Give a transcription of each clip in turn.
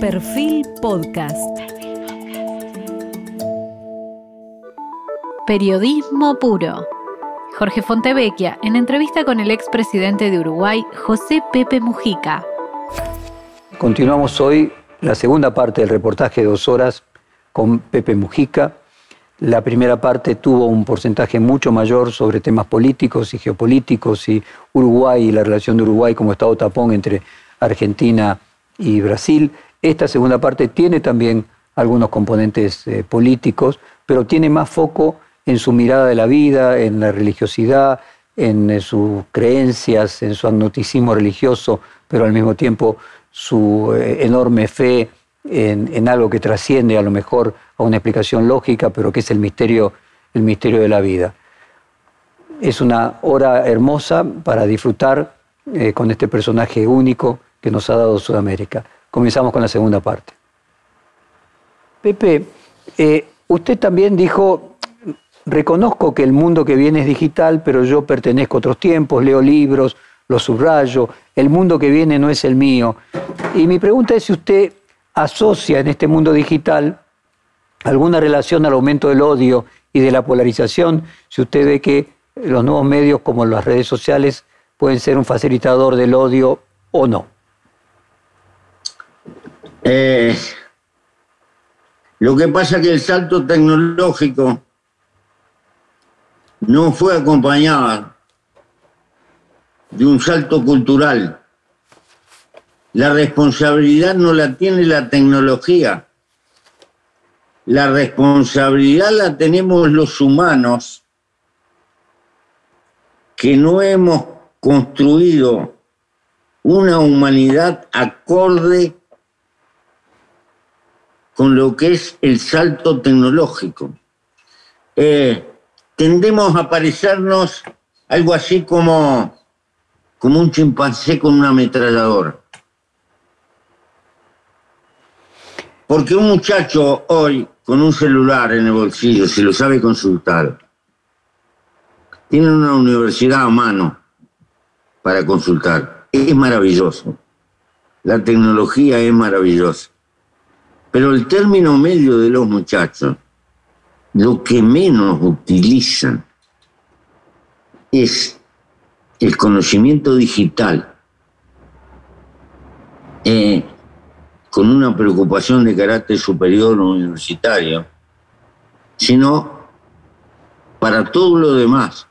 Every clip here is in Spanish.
Perfil Podcast. Periodismo puro. Jorge Fontevecchia, en entrevista con el expresidente de Uruguay, José Pepe Mujica. Continuamos hoy la segunda parte del reportaje de dos horas con Pepe Mujica. La primera parte tuvo un porcentaje mucho mayor sobre temas políticos y geopolíticos y Uruguay y la relación de Uruguay como Estado tapón entre Argentina y Brasil. Esta segunda parte tiene también algunos componentes eh, políticos, pero tiene más foco en su mirada de la vida, en la religiosidad, en eh, sus creencias, en su agnoticismo religioso, pero al mismo tiempo su eh, enorme fe en, algo que trasciende a lo mejor a una explicación lógica, pero que es el misterio, el misterio de la vida. Es una hora hermosa para disfrutar con este personaje único que nos ha dado Sudamérica comenzamos con la segunda parte. Pepe, eh, usted también dijo, reconozco que el mundo que viene es digital, pero yo pertenezco a otros tiempos, leo libros, los subrayo, el mundo que viene no es el mío. Y mi pregunta es si usted asocia en este mundo digital alguna relación al aumento del odio y de la polarización, si usted ve que los nuevos medios como las redes sociales pueden ser un facilitador del odio o no. Eh, lo que pasa es que el salto tecnológico no fue acompañado de un salto cultural. La responsabilidad no la tiene la tecnología. La responsabilidad la tenemos los humanos que no hemos construido una humanidad acorde con lo que es el salto tecnológico. Eh, tendemos a parecernos algo así como, como un chimpancé con una ametralladora. Porque un muchacho hoy con un celular en el bolsillo, si lo sabe consultar, tiene una universidad a mano para consultar. Es maravilloso. La tecnología es maravillosa. Pero el término medio de los muchachos, lo que menos utilizan es el conocimiento digital, eh, con una preocupación de carácter superior o universitario, sino para todo lo demás.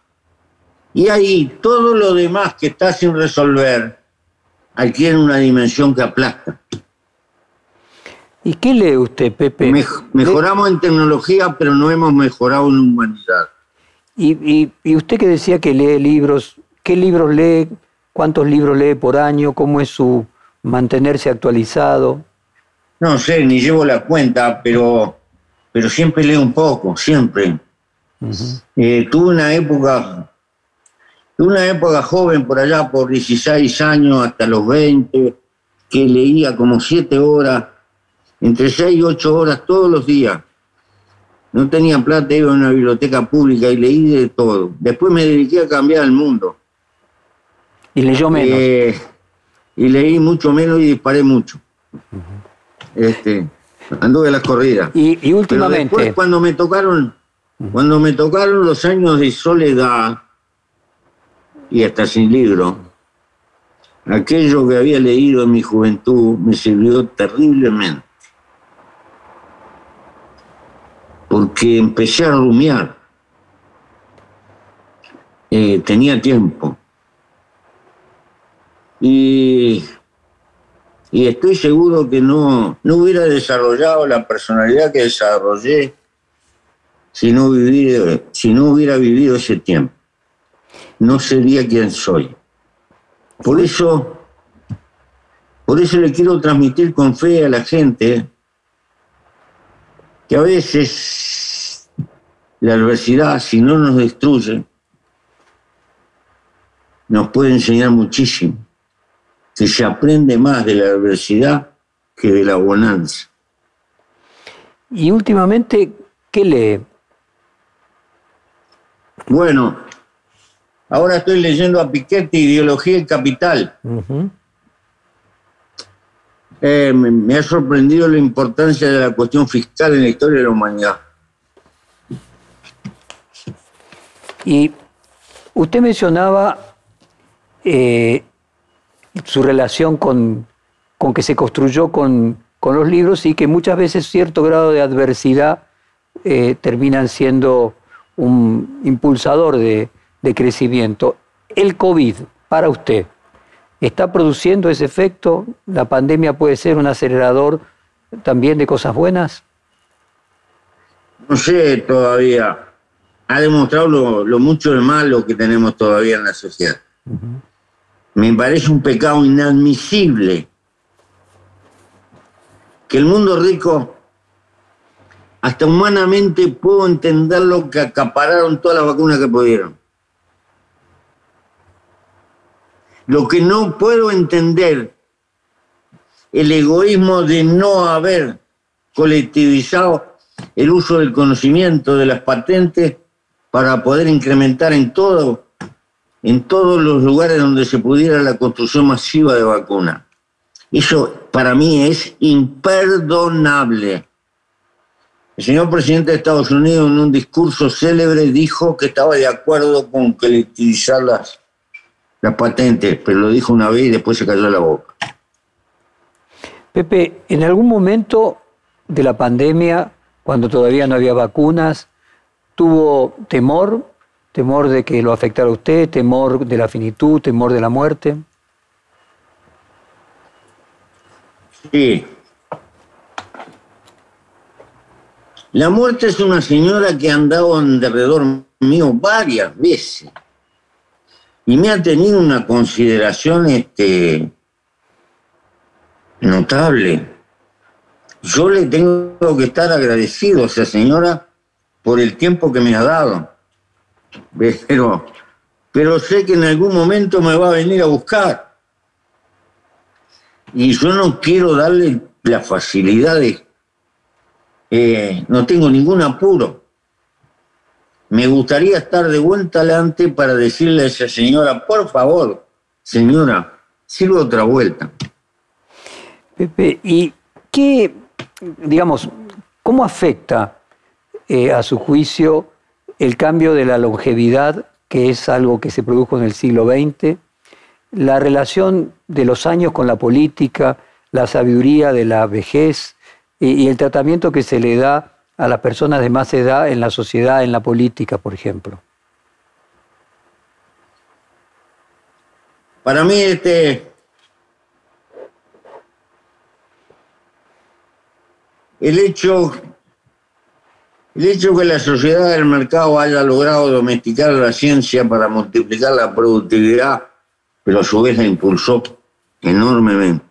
Y ahí todo lo demás que está sin resolver adquiere una dimensión que aplasta. ¿Y qué lee usted, Pepe? mejoramos en tecnología, pero no hemos mejorado en humanidad. Y, usted que decía que lee libros, ¿qué libros lee? ¿Cuántos libros lee por año? ¿Cómo es su mantenerse actualizado? No sé, ni llevo la cuenta, pero, pero siempre leo un poco, siempre. Eh, tuve una época, tuve una época joven por allá, por 16 años hasta los 20, que leía como 7 horas entre 6 y 8 horas todos los días. No tenía plata, iba a una biblioteca pública y leí de todo. Después me dediqué a cambiar el mundo. ¿Y leyó menos? Eh, y leí mucho menos y disparé mucho. este, anduve a las corridas. Y, últimamente. después, cuando me tocaron, cuando me tocaron los años de soledad y hasta sin libro, aquello que había leído en mi juventud me sirvió terriblemente. Porque empecé a rumiar. Eh, tenía tiempo. Y, estoy seguro que no, no hubiera desarrollado la personalidad que desarrollé si no, si no hubiera vivido ese tiempo. No sería quien soy. Por eso, por eso le quiero transmitir con fe a la gente que a veces la adversidad, si no nos destruye, nos puede enseñar muchísimo, que se aprende más de la adversidad que de la bonanza. Y últimamente, ¿qué lee? Bueno, ahora estoy leyendo a Piketty, Ideología y Capital. Eh, me, ha sorprendido la importancia de la cuestión fiscal en la historia de la humanidad. Y usted mencionaba eh, su relación con, con, que se construyó con, con, los libros y que muchas veces cierto grado de adversidad eh, terminan siendo un impulsador de, de crecimiento. El COVID, para usted, ¿Está produciendo ese efecto? ¿La pandemia puede ser un acelerador también de cosas buenas? No sé todavía. Ha demostrado lo, mucho de malo que tenemos todavía en la sociedad. Me parece un pecado inadmisible que el mundo rico, hasta humanamente puedo entender lo que acapararon todas las vacunas que pudieron. Lo que no puedo entender, el egoísmo de no haber colectivizado el uso del conocimiento de las patentes para poder incrementar en todo, en todos los lugares donde se pudiera la construcción masiva de vacunas. Eso para mí es imperdonable. El señor presidente de Estados Unidos en un discurso célebre dijo que estaba de acuerdo con colectivizar las la patente, pero lo dijo una vez y después se cayó la boca. Pepe, en algún momento de la pandemia, cuando todavía no había vacunas, tuvo temor, temor de que lo afectara a usted, temor de la finitud, temor de la muerte. Sí. La muerte es una señora que ha andado en derredor mío varias veces y me ha tenido una consideración este, notable. Yo le tengo que estar agradecido a esa señora por el tiempo que me ha dado. Pero, pero sé que en algún momento me va a venir a buscar. Y yo no quiero darle las facilidades. Eh, no tengo ningún apuro me gustaría estar de vuelta adelante para decirle a esa señora, por favor, señora, sirva otra vuelta. Pepe, ¿y qué, digamos, cómo afecta eh, a su juicio el cambio de la longevidad, que es algo que se produjo en el siglo XX, la relación de los años con la política, la sabiduría de la vejez y el tratamiento que se le da a las personas de más edad en la sociedad, en la política, por ejemplo? Para mí, este, el hecho, el hecho que la sociedad del mercado haya logrado domesticar la ciencia para multiplicar la productividad, pero a su vez la impulsó enormemente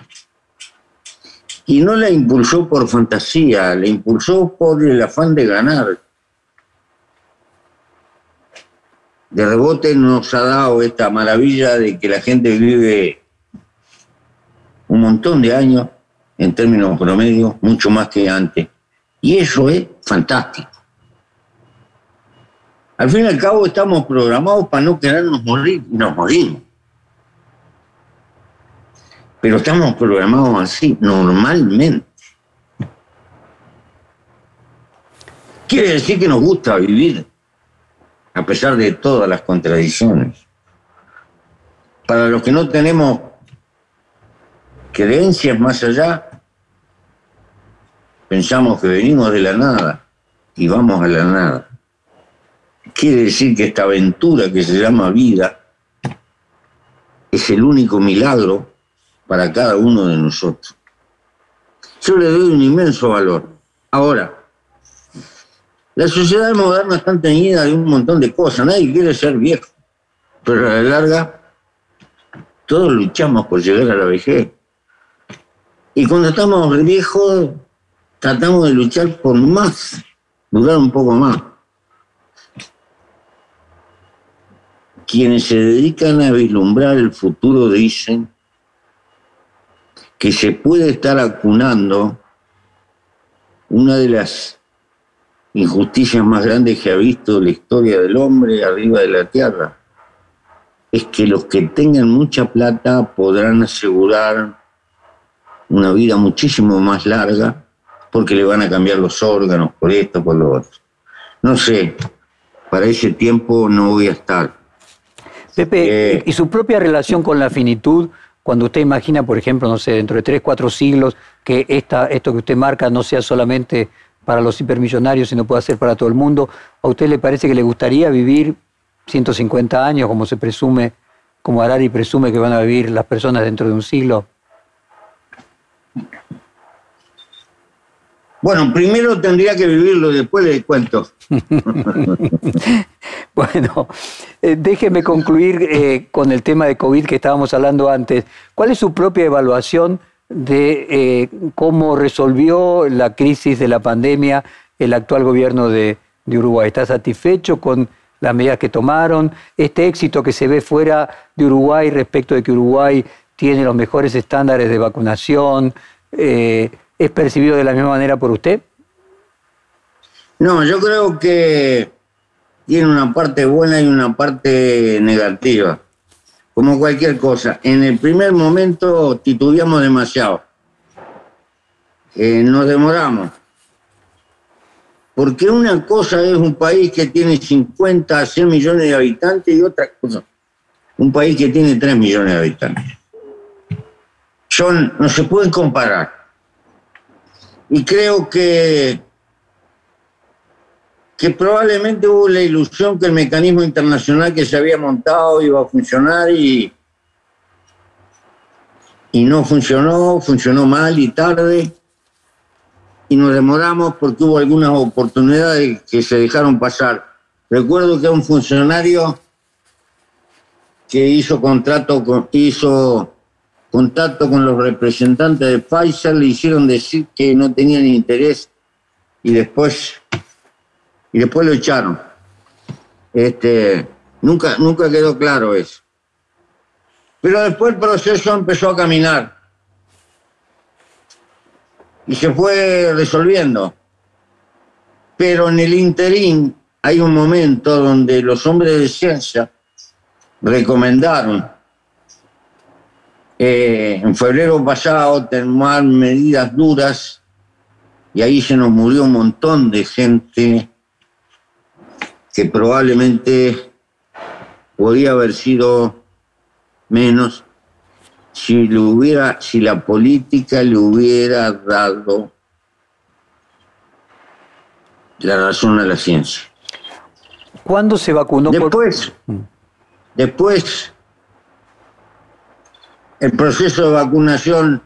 y no la impulsó por fantasía, la impulsó por el afán de ganar. De rebote nos ha dado esta maravilla de que la gente vive un montón de años en términos promedio, mucho más que antes. Y eso es fantástico. Al fin y al cabo estamos programados para no querernos morir y nos morimos pero estamos programados así normalmente. Quiere decir que nos gusta vivir, a pesar de todas las contradicciones. Para los que no tenemos creencias más allá, pensamos que venimos de la nada y vamos a la nada. Quiere decir que esta aventura que se llama vida es el único milagro para cada uno de nosotros. Yo le doy un inmenso valor. Ahora, la sociedad moderna está teñida de un montón de cosas. Nadie quiere ser viejo, pero a la larga todos luchamos por llegar a la vejez. Y cuando estamos viejos, tratamos de luchar por más, durar un poco más. Quienes se dedican a vislumbrar el futuro dicen que se puede estar acunando una de las injusticias más grandes que ha visto la historia del hombre arriba de la tierra. Es que los que tengan mucha plata podrán asegurar una vida muchísimo más larga porque le van a cambiar los órganos por esto, por lo otro. No sé, para ese tiempo no voy a estar. Pepe, eh, ¿y su propia relación con la finitud? Cuando usted imagina, por ejemplo, no sé, dentro de tres, cuatro siglos, que esta, esto que usted marca no sea solamente para los hipermillonarios, sino pueda ser para todo el mundo, ¿a usted le parece que le gustaría vivir 150 años, como se presume, como Harari presume que van a vivir las personas dentro de un siglo? Bueno, primero tendría que vivirlo, después le cuento. bueno, eh, déjeme concluir eh, con el tema de COVID que estábamos hablando antes. ¿Cuál es su propia evaluación de eh, cómo resolvió la crisis de la pandemia el actual gobierno de, de Uruguay? ¿Está satisfecho con las medidas que tomaron? ¿Este éxito que se ve fuera de Uruguay respecto de que Uruguay tiene los mejores estándares de vacunación? Es percibido de la misma manera por usted? No, yo creo que tiene una parte buena y una parte negativa, como cualquier cosa. En el primer momento titubeamos demasiado, eh, nos demoramos, porque una cosa es un país que tiene 50, 100 millones de habitantes y otra cosa, un país que tiene 3 millones de habitantes. Son, no se pueden comparar. Y creo que, que probablemente hubo la ilusión que el mecanismo internacional que se había montado iba a funcionar y, y no funcionó, funcionó mal y tarde. Y nos demoramos porque hubo algunas oportunidades que se dejaron pasar. Recuerdo que un funcionario que hizo contrato con, hizo contacto con los representantes de Pfizer, le hicieron decir que no tenían interés y después, y después lo echaron. Este, nunca, nunca quedó claro eso. Pero después el proceso empezó a caminar y se fue resolviendo. Pero en el interín hay un momento donde los hombres de ciencia recomendaron eh, en febrero pasado tomar medidas duras y ahí se nos murió un montón de gente que probablemente podía haber sido menos si le hubiera, si la política le hubiera dado la razón a la ciencia. ¿Cuándo se vacunó? Después, después el proceso de vacunación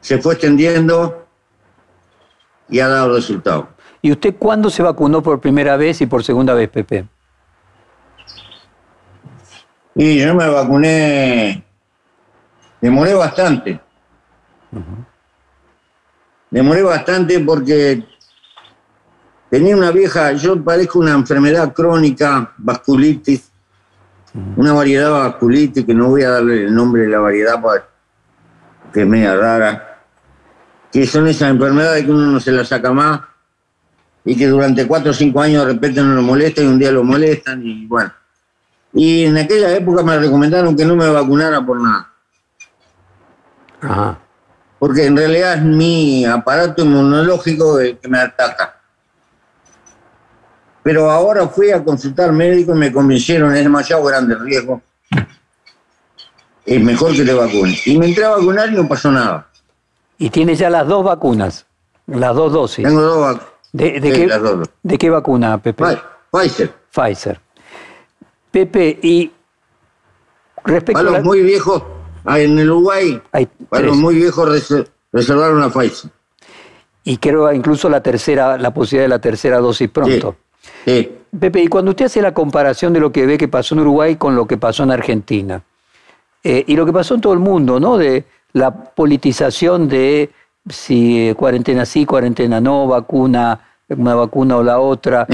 se fue extendiendo y ha dado resultado. ¿Y usted cuándo se vacunó por primera vez y por segunda vez, Pepe? Y yo me vacuné, demoré bastante. Demoré bastante porque tenía una vieja, yo padezco una enfermedad crónica, vasculitis, una variedad vasculitis, que no voy a darle el nombre de la variedad porque es media rara, que son esas enfermedades que uno no se las saca más y que durante cuatro o cinco años de repente no lo molesta y un día lo molestan y bueno. Y en aquella época me recomendaron que no me vacunara por nada. Porque en realidad es mi aparato inmunológico el que me ataca. Pero ahora fui a consultar médico y me convencieron, es demasiado grande el riesgo. Es mejor que te vacunes. Y me entré a vacunar y no pasó nada. ¿Y tiene ya las dos vacunas? Las dos dosis. Tengo dos vacunas. ¿De, qué, ¿De qué vacuna, Pepe? Pfizer. Pfizer. Pepe, y respecto a los muy viejos, en el Uruguay, para los muy viejos reservaron a Pfizer. Y creo incluso la tercera, la posibilidad de la tercera dosis pronto. Pepe, y cuando usted hace la comparación de lo que ve que pasó en Uruguay con lo que pasó en Argentina, eh, y lo que pasó en todo el mundo, ¿no? De la politización de si cuarentena sí, cuarentena no, vacuna, una vacuna o la otra.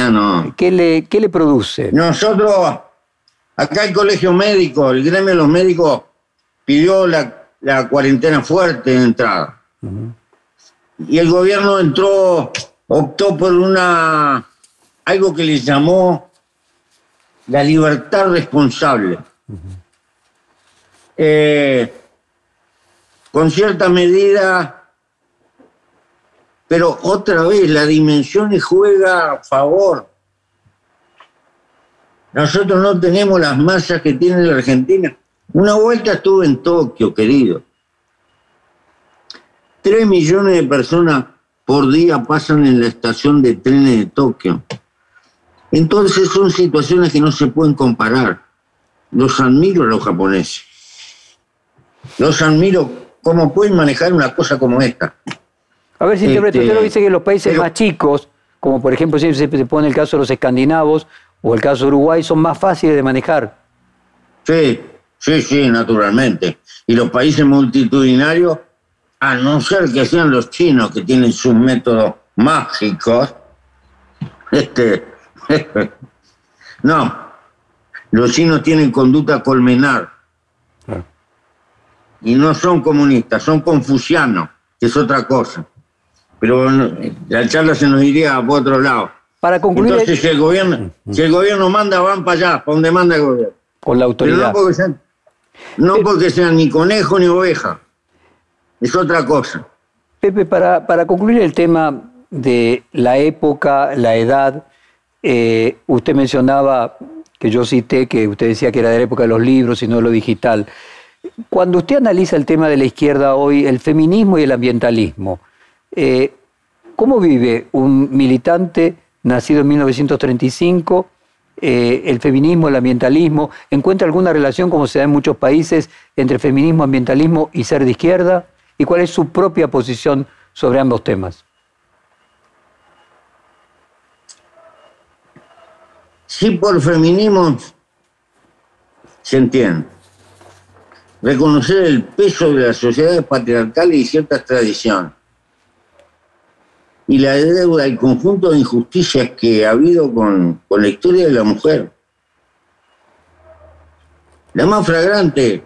¿Qué, le, ¿Qué le produce? Nosotros, acá el colegio médico, el gremio de los médicos pidió la, cuarentena fuerte de entrada. Y el gobierno entró, optó por una algo que les llamó la libertad responsable. Eh, con cierta medida, pero otra vez la dimensión juega a favor. Nosotros no tenemos las masas que tiene la Argentina. Una vuelta estuve en Tokio, querido. Tres millones de personas por día pasan en la estación de trenes de Tokio. Entonces son situaciones que no se pueden comparar. Los admiro a los japoneses. Los admiro cómo pueden manejar una cosa como esta. A ver si interpreto, usted lo dice que los países más chicos, como por ejemplo si se pone el caso de los escandinavos o el caso de Uruguay, son más fáciles de manejar. Sí, sí, sí, naturalmente. Y los países multitudinarios, a no ser que sean los chinos que tienen sus métodos mágicos, este, no, los chinos tienen conducta colmenar. Y no son comunistas, son confucianos, que es otra cosa. Pero la charla se nos iría por otro lado. Para concluir. Entonces, si el gobierno, si el gobierno manda, van para allá, para donde manda el gobierno. Con la autoridad. no porque sean, no porque sean ni conejo ni oveja. Es otra cosa. Pepe, para, para concluir el tema de la época, la edad, eh, usted mencionaba, que yo cité, que usted decía que era de la época de los libros y no de lo digital. Cuando usted analiza el tema de la izquierda hoy, el feminismo y el ambientalismo, eh, ¿cómo vive un militante nacido en 1935 eh, el feminismo, el ambientalismo? ¿Encuentra alguna relación, como se da en muchos países, entre feminismo, ambientalismo y ser de izquierda? ¿Y cuál es su propia posición sobre ambos temas? Sí, por feminismo se entiende. Reconocer el peso de las sociedades patriarcales y ciertas tradiciones. Y la deuda, el conjunto de injusticias que ha habido con, con la historia de la mujer. La más flagrante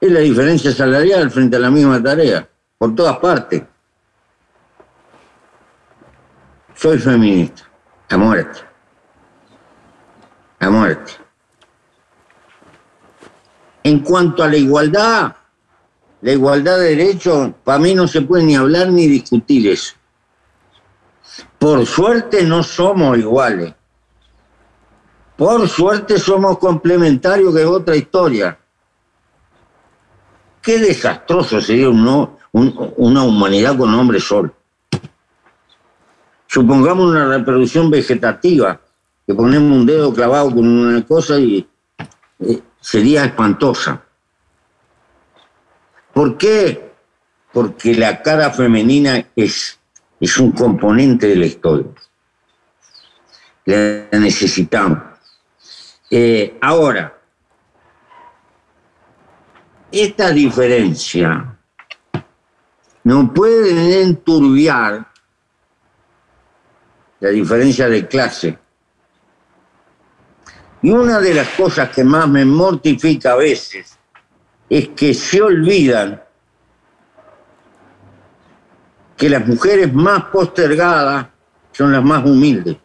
es la diferencia salarial frente a la misma tarea, por todas partes. Soy feminista, a muerte. A muerte. En cuanto a la igualdad, la igualdad de derechos, para mí no se puede ni hablar ni discutir eso. Por suerte no somos iguales. Por suerte somos complementarios, que otra historia. Qué desastroso sería una humanidad con hombre solo. Supongamos una reproducción vegetativa, que ponemos un dedo clavado con una cosa y eh, sería espantosa. ¿Por qué? Porque la cara femenina es, es un componente de la historia. La necesitamos. Eh, ahora, esta diferencia no puede enturbiar la diferencia de clase. Y una de las cosas que más me mortifica a veces es que se olvidan que las mujeres más postergadas son las más humildes.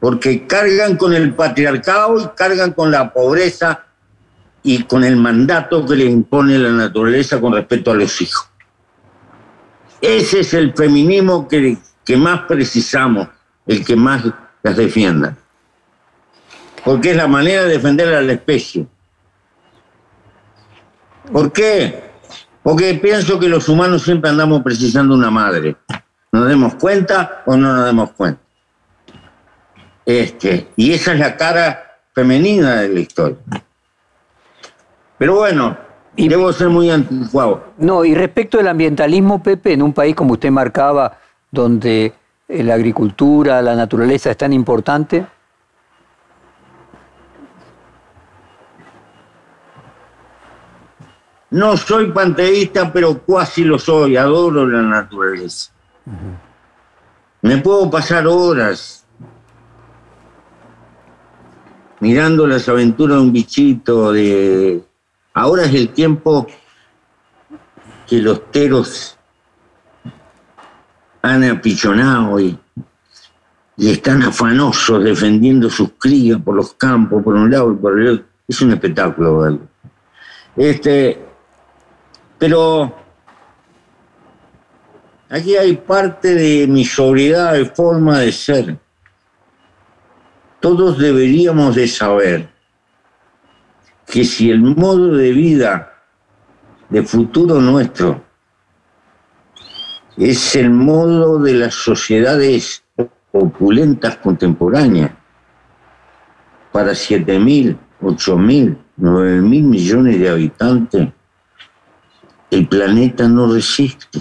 Porque cargan con el patriarcado y cargan con la pobreza y con el mandato que les impone la naturaleza con respecto a los hijos. Ese es el feminismo que que más precisamos, el que más las defienda. Porque es la manera de defender a la especie. ¿Por qué? Porque pienso que los humanos siempre andamos precisando una madre. ¿Nos demos cuenta o no nos demos cuenta? Este, y esa es la cara femenina de la historia. Pero bueno, y, debo ser muy anticuado. No, y respecto del ambientalismo, Pepe, en un país como usted marcaba, donde eh, la agricultura, la naturaleza es tan importante? No soy panteísta, pero casi lo soy, adoro la naturaleza. Me puedo pasar horas mirando las aventuras de un bichito, de... Ahora es el tiempo que los teros han apichonado y, y están afanosos defendiendo sus crías por los campos, por un lado y por el otro. Es un espectáculo verlo. Este, pero aquí hay parte de mi sobriedad de forma de ser. Todos deberíamos de saber que si el modo de vida de futuro nuestro es el modo de las sociedades opulentas contemporáneas para 7.000, 8.000, 9.000 millones de habitantes, el planeta no resiste.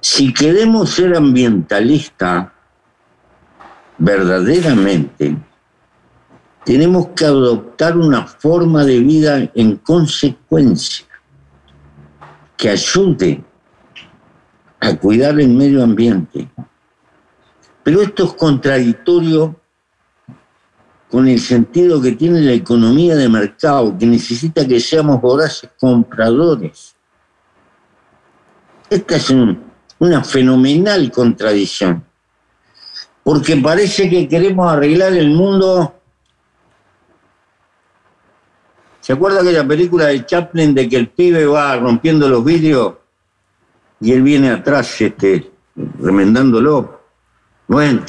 Si queremos ser ambientalistas verdaderamente, tenemos que adoptar una forma de vida en consecuencia que ayude a cuidar el medio ambiente. Pero esto es contradictorio con el sentido que tiene la economía de mercado, que necesita que seamos voraces compradores. Esta es una fenomenal contradicción, porque parece que queremos arreglar el mundo. ¿Se acuerda aquella película de Chaplin de que el pibe va rompiendo los vidrios y él viene atrás este, remendándolo? Bueno,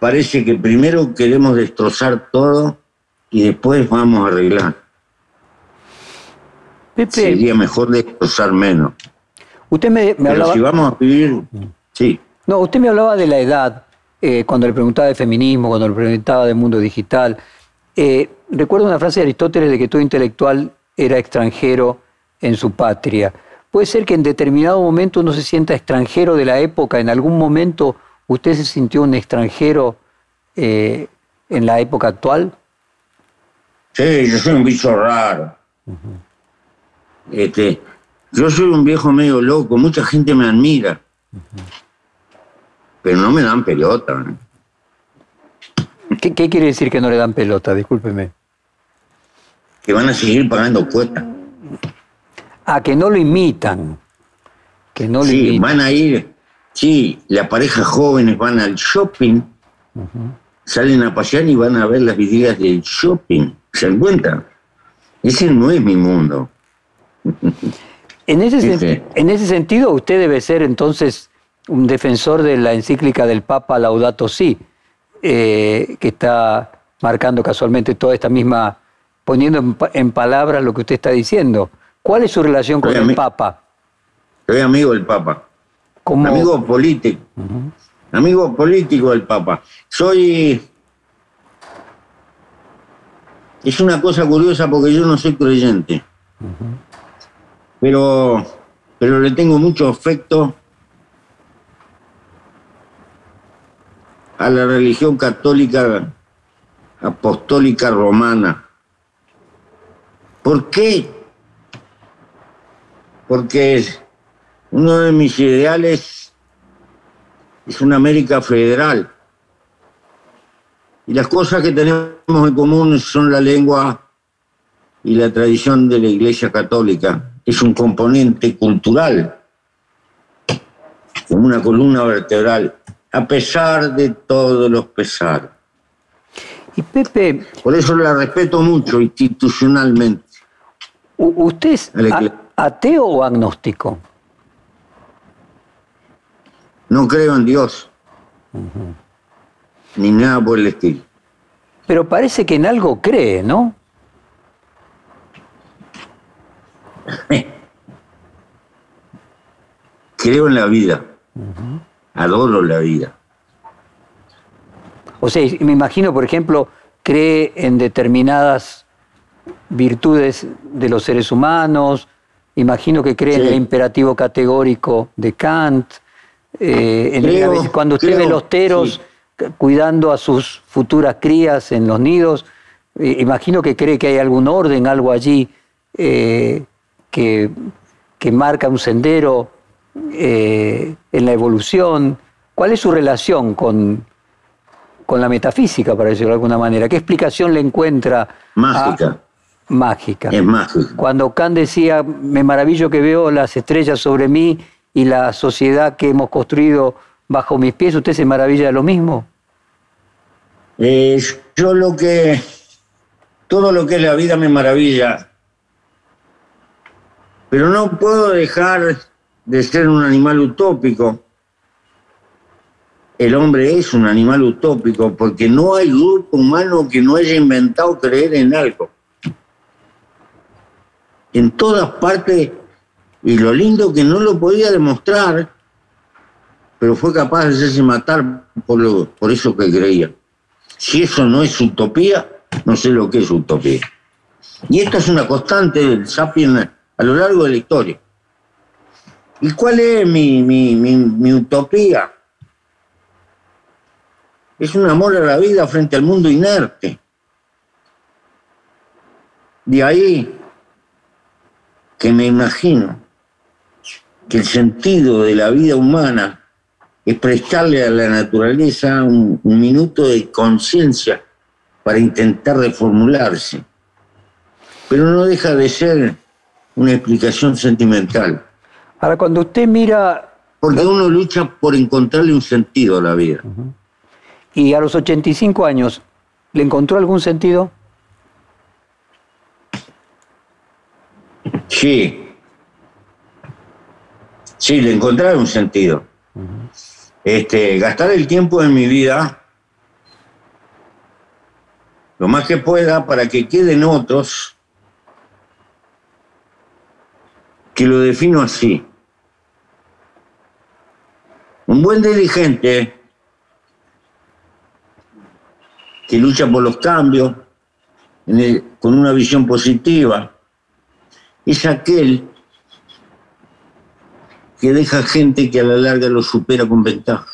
parece que primero queremos destrozar todo y después vamos a arreglar. Sería mejor destrozar menos. Usted me, Pero si vamos a vivir, sí. No, usted me hablaba de la edad, eh, cuando le preguntaba de feminismo, cuando le preguntaba del mundo digital. Eh, recuerdo una frase de Aristóteles de que todo intelectual era extranjero en su patria. ¿Puede ser que en determinado momento uno se sienta extranjero de la época, en algún momento ¿Usted se sintió un extranjero eh, en la época actual? Sí, yo soy un bicho raro. este, yo soy un viejo medio loco, mucha gente me admira. Pero no me dan pelota. ¿Qué, quiere decir que no le dan pelota? Discúlpeme. Que van a seguir pagando cuotas. Ah, que no lo imitan. Que no sí, van a ir Sí, las parejas jóvenes van al shopping, salen a pasear y van a ver las vidrieras del shopping. ¿Se dan cuenta? Ese no es mi mundo. En ese, en ese sentido, usted debe ser entonces un defensor de la encíclica del Papa Laudato Si, eh, que está marcando casualmente toda esta misma, poniendo en, palabras lo que usted está diciendo. ¿Cuál es su relación con el Papa? Soy amigo del Papa. Amigo político. Amigo político del Papa. Soy. Es una cosa curiosa porque yo no soy creyente. Pero, pero le tengo mucho afecto a la religión católica apostólica romana. ¿Por qué? Porque uno de mis ideales es una América federal. Y las cosas que tenemos en común son la lengua y la tradición de la Iglesia Católica. Es un componente cultural, como una columna vertebral, a pesar de todos los pesares. Y Pepe. Por eso la respeto mucho institucionalmente. ¿Usted es ateo o agnóstico? No creo en Dios. Ni nada por el estilo. Pero parece que en algo cree, ¿no? creo en la vida. Adoro la vida. O sea, me imagino, por ejemplo, cree en determinadas virtudes de los seres humanos, imagino que cree en el imperativo categórico de Kant, eh, cuando usted ve los teros cuidando a sus futuras crías en los nidos, eh, imagino que cree que hay algún orden, algo allí eh, que, marca un sendero en la evolución. ¿Cuál es su relación con, con la metafísica, para decirlo de alguna manera? ¿Qué explicación le encuentra? Mágica. mágica. Es mágica. Cuando Kant decía, me maravillo que veo las estrellas sobre mí y la sociedad que hemos construido bajo mis pies, ¿usted se maravilla de lo mismo? Eh, yo lo que todo lo que es la vida me maravilla, pero no puedo dejar de ser un animal utópico. El hombre es un animal utópico porque no hay grupo humano que no haya inventado creer en algo. En todas partes, y lo lindo que no lo podía demostrar, pero fue capaz de hacerse matar por, lo, por eso que creía. Si eso no es utopía, no sé lo que es utopía. Y esto es una constante del sapiens a lo largo de la historia. ¿Y cuál es mi, mi, mi, utopía? Es un amor a la vida frente al mundo inerte. De ahí que me imagino que el sentido de la vida humana es prestarle a la naturaleza un, minuto de conciencia para intentar reformularse. Pero no deja de ser una explicación sentimental. Ahora, cuando usted mira... Porque uno lucha por encontrarle un sentido a la vida. Y a los 85 años, ¿le encontró algún sentido? Sí. Sí, le encontré un sentido este, gastar el tiempo de mi vida lo más que pueda para que queden otros que lo defino así. Un buen dirigente que lucha por los cambios con una visión positiva es aquel que deja gente que a la larga lo supera con ventaja.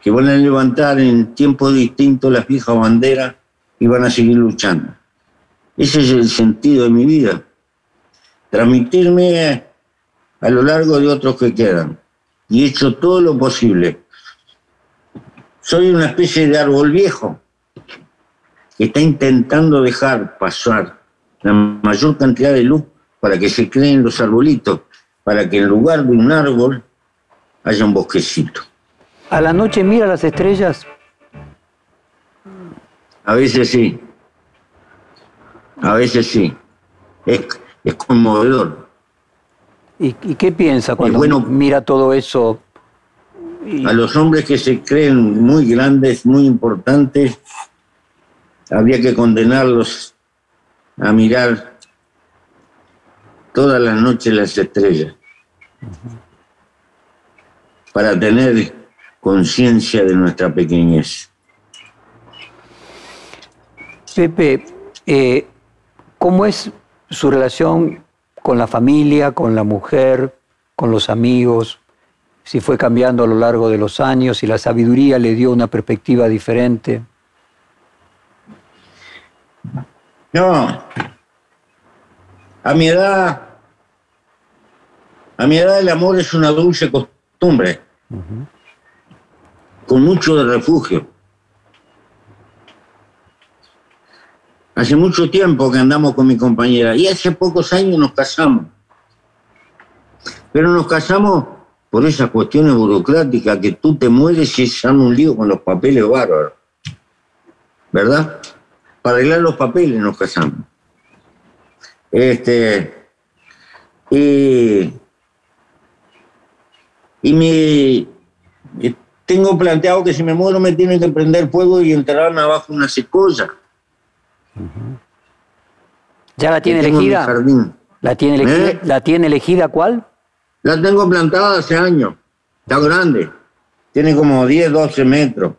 Que van a levantar en tiempos distintos las viejas banderas y van a seguir luchando. Ese es el sentido de mi vida. Transmitirme a lo largo de otros que quedan. Y he hecho todo lo posible. Soy una especie de árbol viejo que está intentando dejar pasar la mayor cantidad de luz para que se creen los arbolitos para que en lugar de un árbol haya un bosquecito. ¿A la noche mira las estrellas? A veces sí. A veces sí. Es, conmovedor. ¿Y, qué piensa cuando mira todo eso? A los hombres que se creen muy grandes, muy importantes, habría que condenarlos a mirar todas las noches las estrellas para tener conciencia de nuestra pequeñez. Pepe, eh, ¿cómo es su relación con la familia, con la mujer, con los amigos? Si fue cambiando a lo largo de los años, si la sabiduría le dio una perspectiva diferente. No, a mi edad, a mi edad el amor es una dulce costumbre, con mucho de refugio. Hace mucho tiempo que andamos con mi compañera y hace pocos años nos casamos. Pero nos casamos por esas cuestiones burocráticas que tú te mueres y se un lío con los papeles bárbaros. ¿Verdad? Para arreglar los papeles nos casamos. Este, y, y me, tengo planteado que si me muero me tienen que prender fuego y enterrarme abajo una secoya. ¿Ya la tiene elegida? ¿La tiene elegida? ¿Eh? ¿La tiene elegida cuál? La tengo plantada hace años. Está grande. Tiene como 10, 12 metros.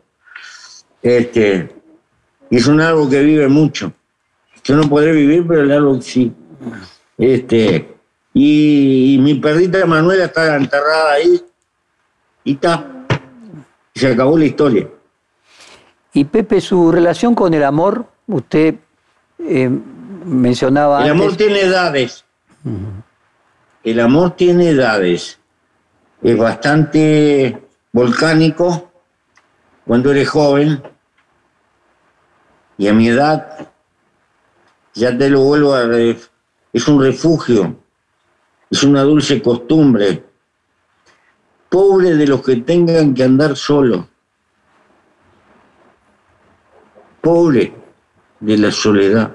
Este, y es un árbol que vive mucho. Yo no podré vivir, pero el árbol sí. Este, y, mi perrita Manuela está enterrada ahí y está. Se acabó la historia. Y Pepe, su relación con el amor, usted eh, mencionaba. El amor tiene edades. El amor tiene edades. Es bastante volcánico cuando eres joven. Y a mi edad, ya te lo vuelvo a es un refugio, es una dulce costumbre. Pobre de los que tengan que andar solos. Pobre. De la soledad.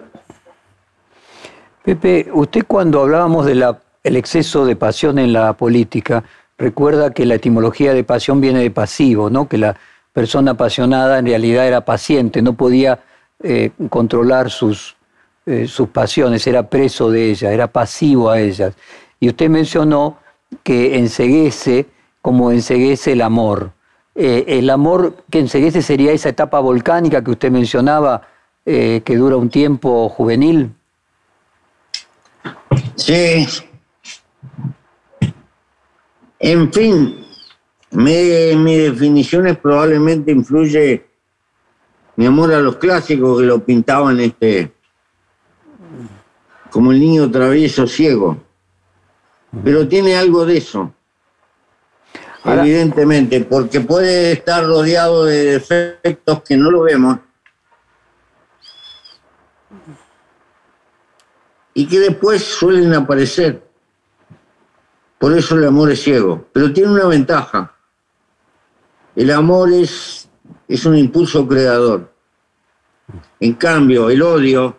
Pepe, usted cuando hablábamos del exceso de pasión en la política, recuerda que la etimología de pasión viene de pasivo, ¿no? que la persona apasionada en realidad era paciente, no podía eh, controlar sus, eh, sus pasiones, era preso de ellas, era pasivo a ellas. Y usted mencionó que enseguece como enseguece el amor. Eh, el amor que enseguece sería esa etapa volcánica que usted mencionaba, que dura un tiempo juvenil. Sí. En fin, mi, mi definición probablemente influye mi amor a los clásicos que lo pintaban este como el niño travieso ciego. Pero tiene algo de eso. Evidentemente, porque puede estar rodeado de defectos que no lo vemos. Y que después suelen aparecer. Por eso el amor es ciego. Pero tiene una ventaja. El amor es, es un impulso creador. En cambio, el odio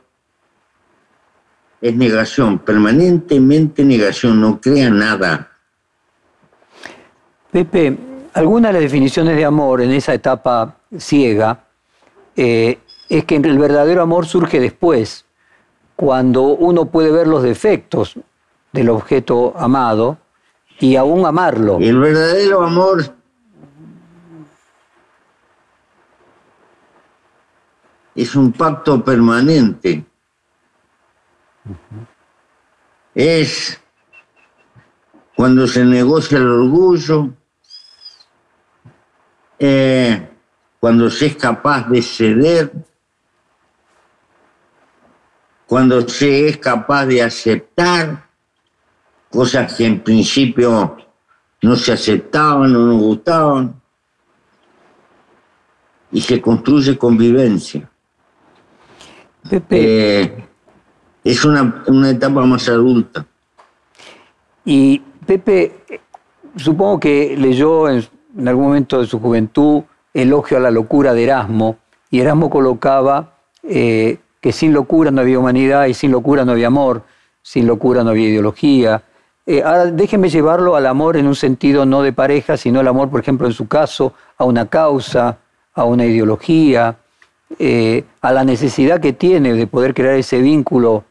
es negación, permanentemente negación, no crea nada. Pepe, algunas de las definiciones de amor en esa etapa ciega eh, es que el verdadero amor surge después, cuando uno puede ver los defectos del objeto amado y aún amarlo. El verdadero amor es un pacto permanente. Es cuando se negocia el orgullo, eh, cuando se es capaz de ceder, cuando se es capaz de aceptar cosas que en principio no se aceptaban o no gustaban, y se construye convivencia. Eh, es una, etapa más adulta. Y Pepe, supongo que leyó en, algún momento de su juventud Elogio a la locura de Erasmo, y Erasmo colocaba eh, que sin locura no había humanidad y sin locura no había amor, sin locura no había ideología, eh, ahora déjenme llevarlo al amor en un sentido no de pareja, sino el amor, por ejemplo, en su caso, a una causa, a una ideología, eh, a la necesidad que tiene de poder crear ese vínculo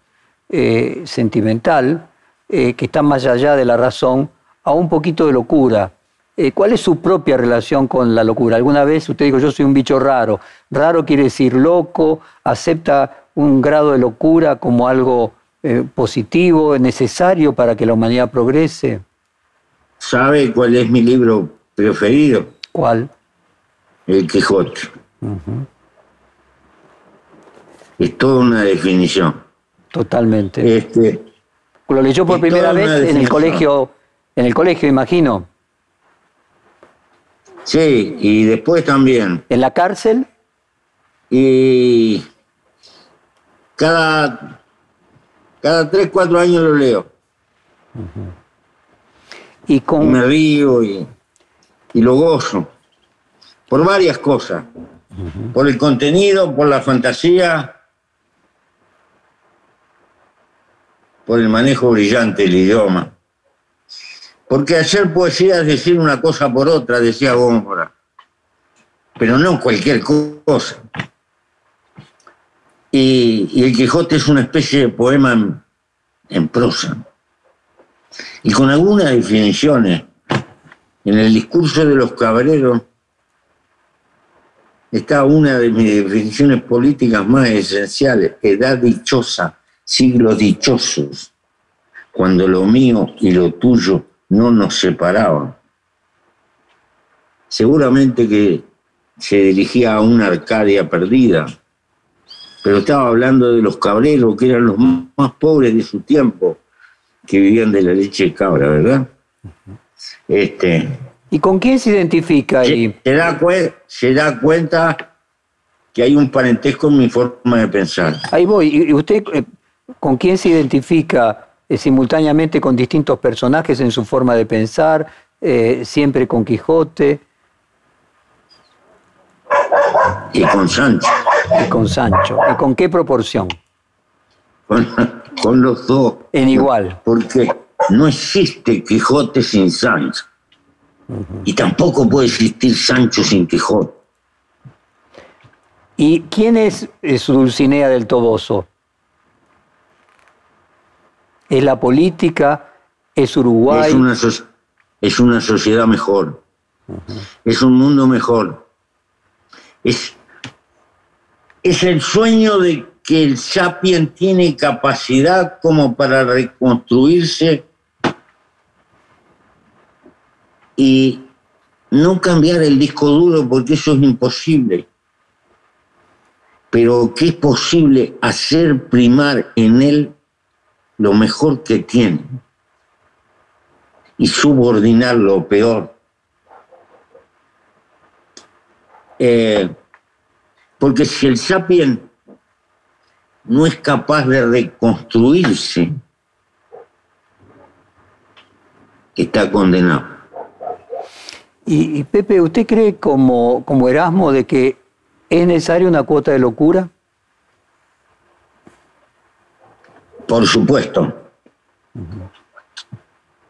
eh, sentimental que está más allá de la razón, a un poquito de locura. ¿Cuál es su propia relación con la locura? Alguna vez usted dijo, yo soy un bicho raro. Raro quiere decir loco, acepta un grado de locura como algo eh, positivo, necesario para que la humanidad progrese? ¿Sabe cuál es mi libro preferido? ¿Cuál? El Quijote. Es toda una definición. Totalmente. Este, Lo leyó por primera vez en el colegio, en el colegio, imagino. Sí, y después también. ¿En la cárcel? Y cada cada tres, cuatro años lo leo. y, con... me río y, lo gozo. Por varias cosas. Por el contenido, por la fantasía, por el manejo brillante del idioma. Porque hacer poesía es decir una cosa por otra, decía Góngora. Pero no cualquier cosa. Y, el Quijote es una especie de poema en, prosa. Y con algunas definiciones, en el discurso de los cabreros está una de mis definiciones políticas más esenciales, edad dichosa, siglos dichosos, cuando lo mío y lo tuyo no nos separaban. Seguramente que se dirigía a una Arcadia perdida, pero estaba hablando de los cabreros, que eran los más pobres de su tiempo, que vivían de la leche de cabra, ¿verdad? Este, ¿Y con quién se identifica ahí? Se, da, se da cuenta que hay un parentesco en mi forma de pensar. Ahí voy. ¿Y usted eh, con quién se identifica eh, simultáneamente con distintos personajes en su forma de pensar? Eh, siempre con Quijote. Y con Sancho. Y con Sancho. ¿Y con qué proporción? Con, los dos. En igual. Porque no existe Quijote sin Sancho. Y tampoco puede existir Sancho sin Quijote. ¿Y quién es, su Dulcinea del Toboso? ¿Es la política? ¿Es Uruguay? Es una, es una sociedad mejor. Es un mundo mejor. Es, es el sueño de que el sapien tiene capacidad como para reconstruirse y no cambiar el disco duro porque eso es imposible. Pero que es posible hacer primar en él lo mejor que tiene y subordinar lo peor. Eh, porque si el sapien no es capaz de reconstruirse, está condenado. Y, Pepe, ¿usted cree como, como Erasmo de que es necesaria una cuota de locura? Por supuesto.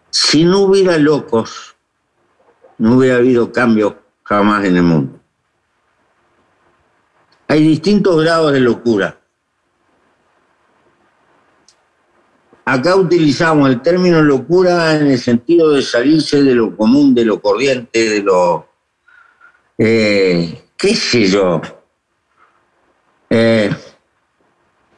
Si no hubiera locos, no hubiera habido cambio jamás en el mundo. Hay distintos grados de locura. Acá utilizamos el término locura en el sentido de salirse de lo común, de lo corriente, de lo... Eh, ¿Qué sé yo? Eh,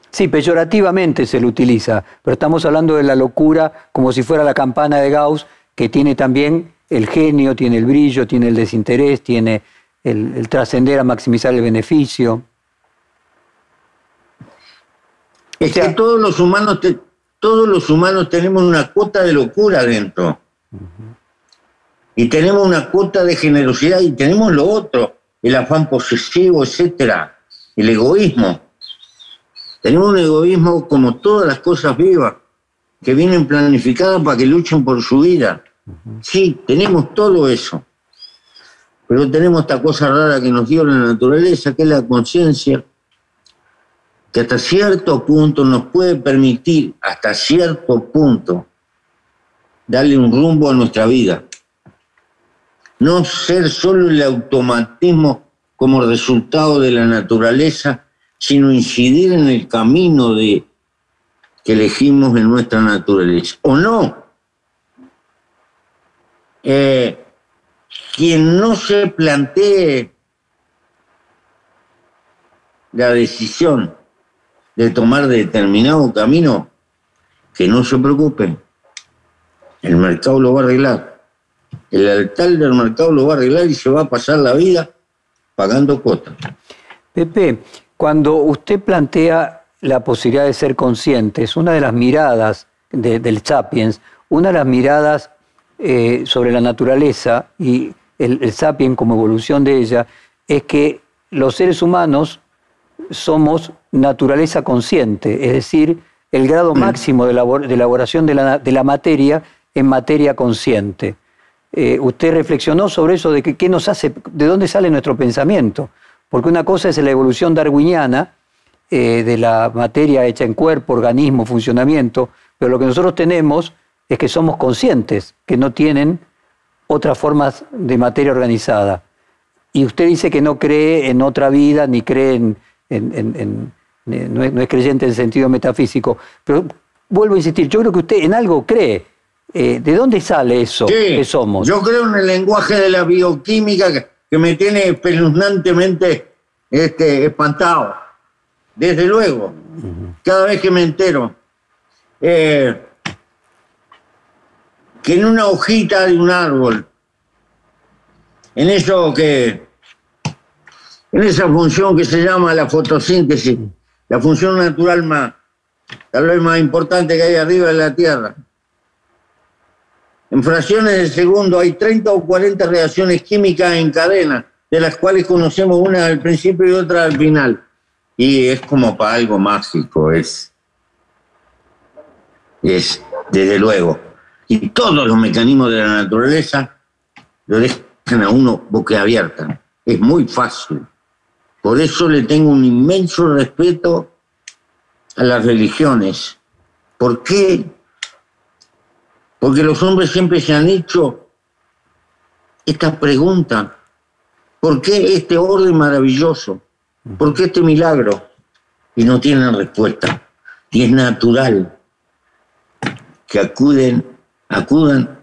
sí, peyorativamente se lo utiliza, pero estamos hablando de la locura como si fuera la campana de Gauss, que tiene también el genio, tiene el brillo, tiene el desinterés, tiene el, trascender a maximizar el beneficio. Es que todos los humanos todos los humanos tenemos una cuota de locura dentro. Y tenemos una cuota de generosidad y tenemos lo otro, el afán posesivo, etcétera, el egoísmo. Tenemos un egoísmo como todas las cosas vivas, que vienen planificadas para que luchen por su vida. Sí, tenemos todo eso. Pero tenemos esta cosa rara que nos dio la naturaleza, que es la conciencia, que hasta cierto punto nos puede permitir, hasta cierto punto, darle un rumbo a nuestra vida. No ser solo el automatismo como resultado de la naturaleza, sino incidir en el camino de, que elegimos en nuestra naturaleza. ¿O no? Eh, quien no se plantee la decisión de tomar determinado camino, que no se preocupe, el mercado lo va a arreglar. El altar del mercado lo va a arreglar y se va a pasar la vida pagando cuotas. Pepe, cuando usted plantea la posibilidad de ser conscientes, una de las miradas del Sapiens, una de las miradas eh, sobre la naturaleza y el, el Sapiens como evolución de ella, es que los seres humanos somos naturaleza consciente, es decir, el grado mm. máximo de, elaboración de la, materia en materia consciente. Eh, usted reflexionó sobre eso de que, qué nos hace, de dónde sale nuestro pensamiento, porque una cosa es la evolución darwiniana eh, de la materia hecha en cuerpo, organismo, funcionamiento, pero lo que nosotros tenemos es que somos conscientes, que no tienen otras formas de materia organizada. Y usted dice que no cree en otra vida, ni cree en, no, es, creyente en sentido metafísico, pero vuelvo a insistir, yo creo que usted en algo cree. Eh, ¿De dónde sale eso que somos? Yo creo en el lenguaje de la bioquímica que, me tiene espeluznantemente este, espantado. Desde luego, cada vez que me entero. Eh, que en una hojita de un árbol, en eso que en esa función que se llama la fotosíntesis, la función natural más, tal vez más importante que hay arriba de la Tierra. En fracciones de segundo hay 30 o 40 reacciones químicas en cadena, de las cuales conocemos una al principio y otra al final. Y es como para algo mágico, es, es desde luego. Y todos los mecanismos de la naturaleza lo dejan a uno boquiabierta. Es muy fácil Por eso le tengo un inmenso respeto a las religiones. ¿Por qué? Porque los hombres siempre se han hecho esta pregunta. ¿Por qué este orden maravilloso? ¿Por qué este milagro? Y no tienen respuesta. Y es natural que acuden, acudan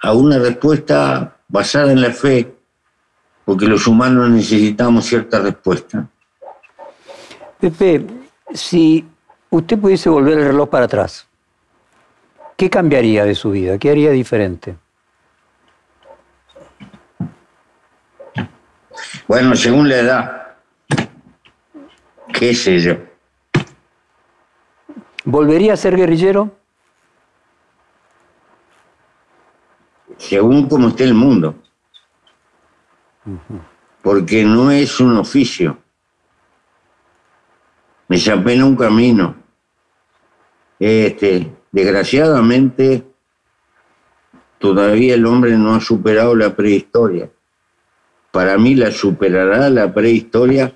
a una respuesta basada en la fe, porque los humanos necesitamos cierta respuesta. Pepe, si usted pudiese volver el reloj para atrás, ¿qué cambiaría de su vida? ¿Qué haría diferente? Bueno, según la edad, qué sé yo. ¿Volvería a ser guerrillero? Según como esté el mundo. Porque no es un oficio. Es apenas un camino. Este, desgraciadamente, todavía el hombre no ha superado la prehistoria. Para mí la superará la prehistoria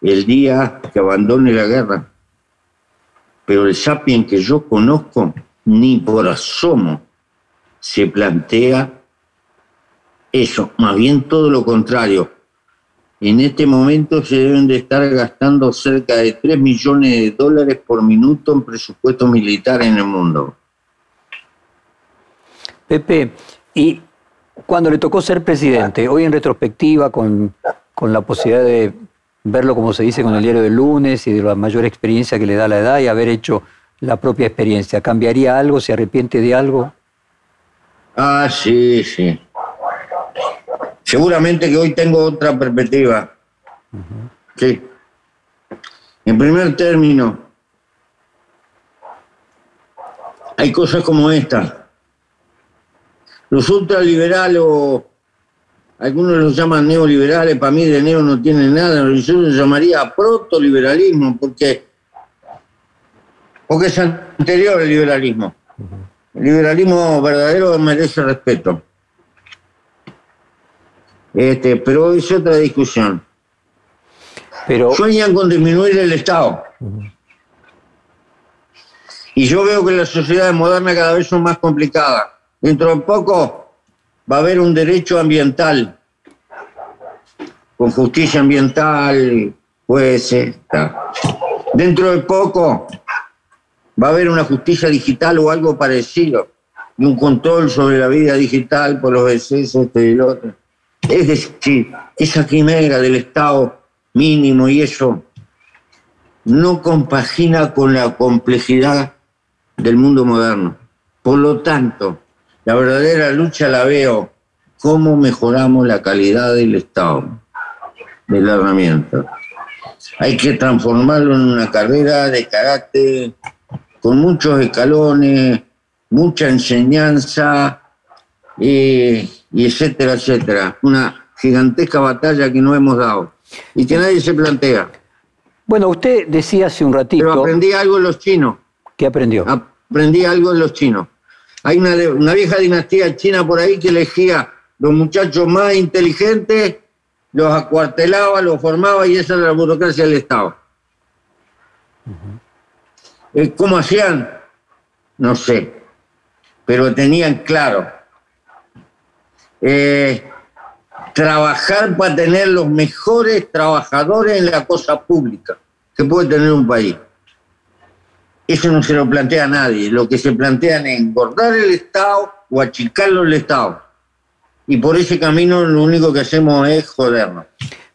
el día que abandone la guerra. Pero el sapien que yo conozco, ni por asomo se plantea eso, más bien todo lo contrario. En este momento se deben de estar gastando cerca de 3 millones de dólares por minuto en presupuesto militar en el mundo. Pepe, y cuando le tocó ser presidente, hoy en retrospectiva, con, con la posibilidad de verlo, como se dice, con el diario del lunes y de la mayor experiencia que le da la edad y haber hecho la propia experiencia, ¿cambiaría algo? ¿Se arrepiente de algo? Ah, sí, sí. Seguramente que hoy tengo otra perspectiva. Sí. En primer término, hay cosas como esta. Los ultraliberales o algunos los llaman neoliberales, para mí de neo no tienen nada, yo lo llamaría protoliberalismo, porque, porque es anterior al liberalismo. El liberalismo verdadero merece respeto. Este, pero es otra discusión. Pero... Sueñan con disminuir el Estado. Y yo veo que las sociedades modernas cada vez son más complicadas. Dentro de poco va a haber un derecho ambiental, con justicia ambiental, ser. Dentro de poco va a haber una justicia digital o algo parecido, y un control sobre la vida digital por los excesos este y el otro. Es decir, esa quimera del Estado mínimo y eso no compagina con la complejidad del mundo moderno. Por lo tanto, la verdadera lucha la veo cómo mejoramos la calidad del Estado, de la herramienta. Hay que transformarlo en una carrera de carácter con muchos escalones, mucha enseñanza, y etcétera, etcétera. Una gigantesca batalla que no hemos dado y que nadie se plantea. Bueno, usted decía hace un ratito... Pero aprendí algo en los chinos. ¿Qué aprendió? Aprendí algo en los chinos. Hay una, una vieja dinastía china por ahí que elegía los muchachos más inteligentes, los acuartelaba, los formaba y esa era la burocracia del Estado. Eh, ¿Cómo hacían? No sé, pero tenían claro. Eh, trabajar para tener los mejores trabajadores en la cosa pública que puede tener un país. Eso no se lo plantea a nadie. Lo que se plantea es engordar el Estado o achicarlo el Estado. Y por ese camino lo único que hacemos es jodernos.